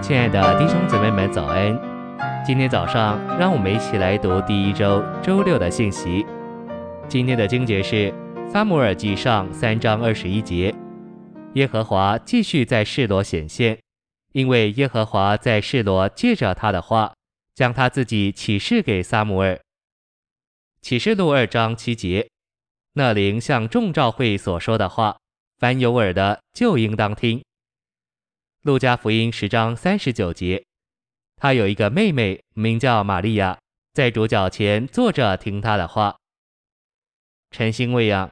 亲爱的弟兄姊妹们，早安！今天早上，让我们一起来读第一周周六的信息。今天的经节是《撒母耳记上》三章二十一节：耶和华继续在示罗显现，因为耶和华在示罗借着他的话，将他自己启示给撒母耳。启示录二章七节：那灵向众召会所说的话，凡有耳的就应当听。路加福音十章三十九节，他有一个妹妹，名叫玛利亚，在主脚前坐着听他的话。晨星喂养，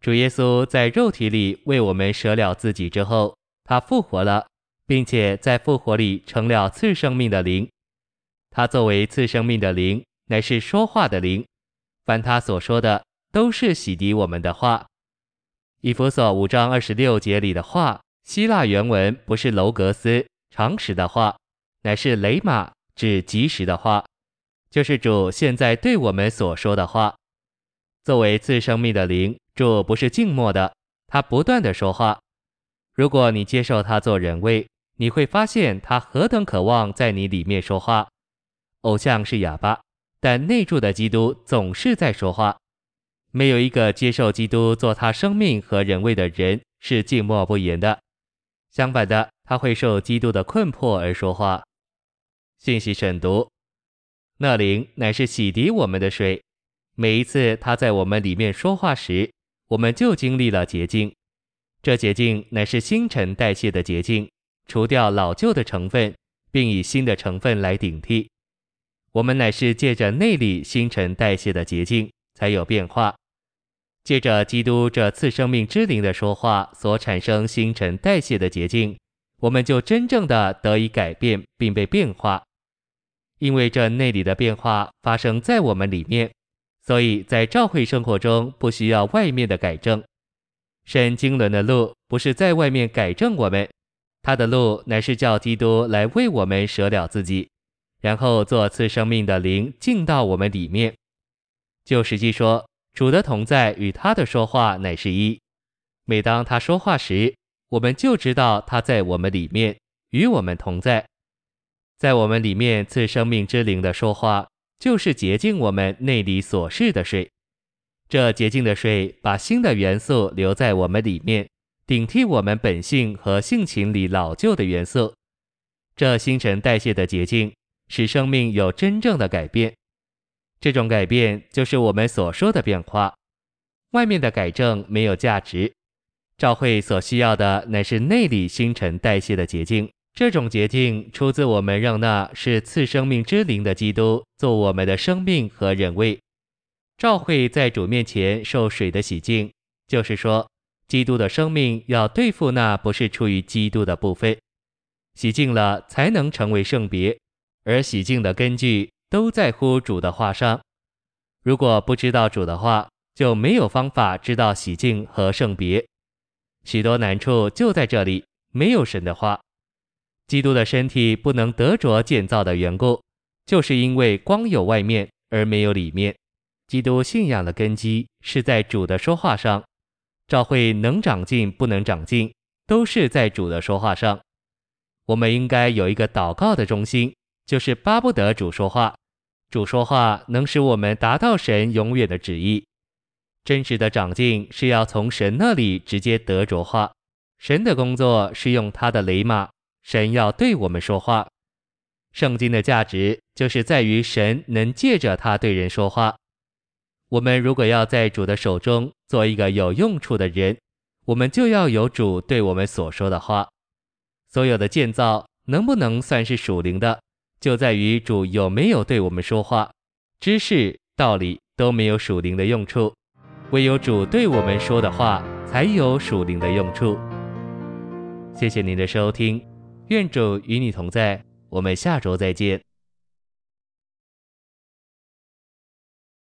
主耶稣在肉体里为我们舍了自己之后，他复活了，并且在复活里成了赐生命的灵。他作为赐生命的灵，乃是说话的灵，凡他所说的，都是洗涤我们的话。以弗所五章二十六节里的话。希腊原文不是楼格斯常识的话，乃是雷玛，指即时的话，就是主现在对我们所说的话。作为赐生命的灵，主不是静默的，他不断的说话。如果你接受他做人位，你会发现他何等渴望在你里面说话。偶像是哑巴，但内住的基督总是在说话。没有一个接受基督做他生命和人位的人是静默不言的。相反的，他会受基督的困迫而说话。信息审读，那灵乃是洗涤我们的水。每一次他在我们里面说话时，我们就经历了洁净。这洁净乃是新陈代谢的洁净，除掉老旧的成分，并以新的成分来顶替。我们乃是借着内里新陈代谢的洁净，才有变化。借着基督这赐生命之灵的说话所产生新陈代谢的捷径，我们就真正的得以改变并被变化。因为这内里的变化发生在我们里面，所以在教会生活中不需要外面的改正。神经纶的路不是在外面改正我们，他的路乃是叫基督来为我们舍了自己，然后做赐生命的灵进到我们里面。就实际说。主的同在与他的说话乃是一。每当他说话时，我们就知道他在我们里面与我们同在，在我们里面赐生命之灵的说话，就是洁净我们内里所示的水。这洁净的水把新的元素留在我们里面，顶替我们本性和性情里老旧的元素。这新陈代谢的洁净，使生命有真正的改变。这种改变就是我们所说的变化，外面的改正没有价值。教会所需要的乃是内里新陈代谢的捷径。这种捷径出自我们让那是次生命之灵的基督做我们的生命和人位。教会在主面前受水的洗净，就是说，基督的生命要对付那不是出于基督的部分，洗净了才能成为圣别，而洗净的根据。都在乎主的话上。如果不知道主的话，就没有方法知道洗净和圣别。许多难处就在这里，没有神的话。基督的身体不能得着建造的缘故，就是因为光有外面而没有里面。基督信仰的根基是在主的说话上。教会能长进不能长进，都是在主的说话上。我们应该有一个祷告的中心，就是巴不得主说话。主说话能使我们达到神永远的旨意。真实的长进是要从神那里直接得着话。神的工作是用他的雷马，神要对我们说话。圣经的价值就是在于神能借着他对人说话。我们如果要在主的手中做一个有用处的人，我们就要有主对我们所说的话。所有的建造能不能算是属灵的？就在于主有没有对我们说话，知识、道理都没有属灵的用处，唯有主对我们说的话才有属灵的用处。谢谢您的收听，愿主与你同在，我们下周再见。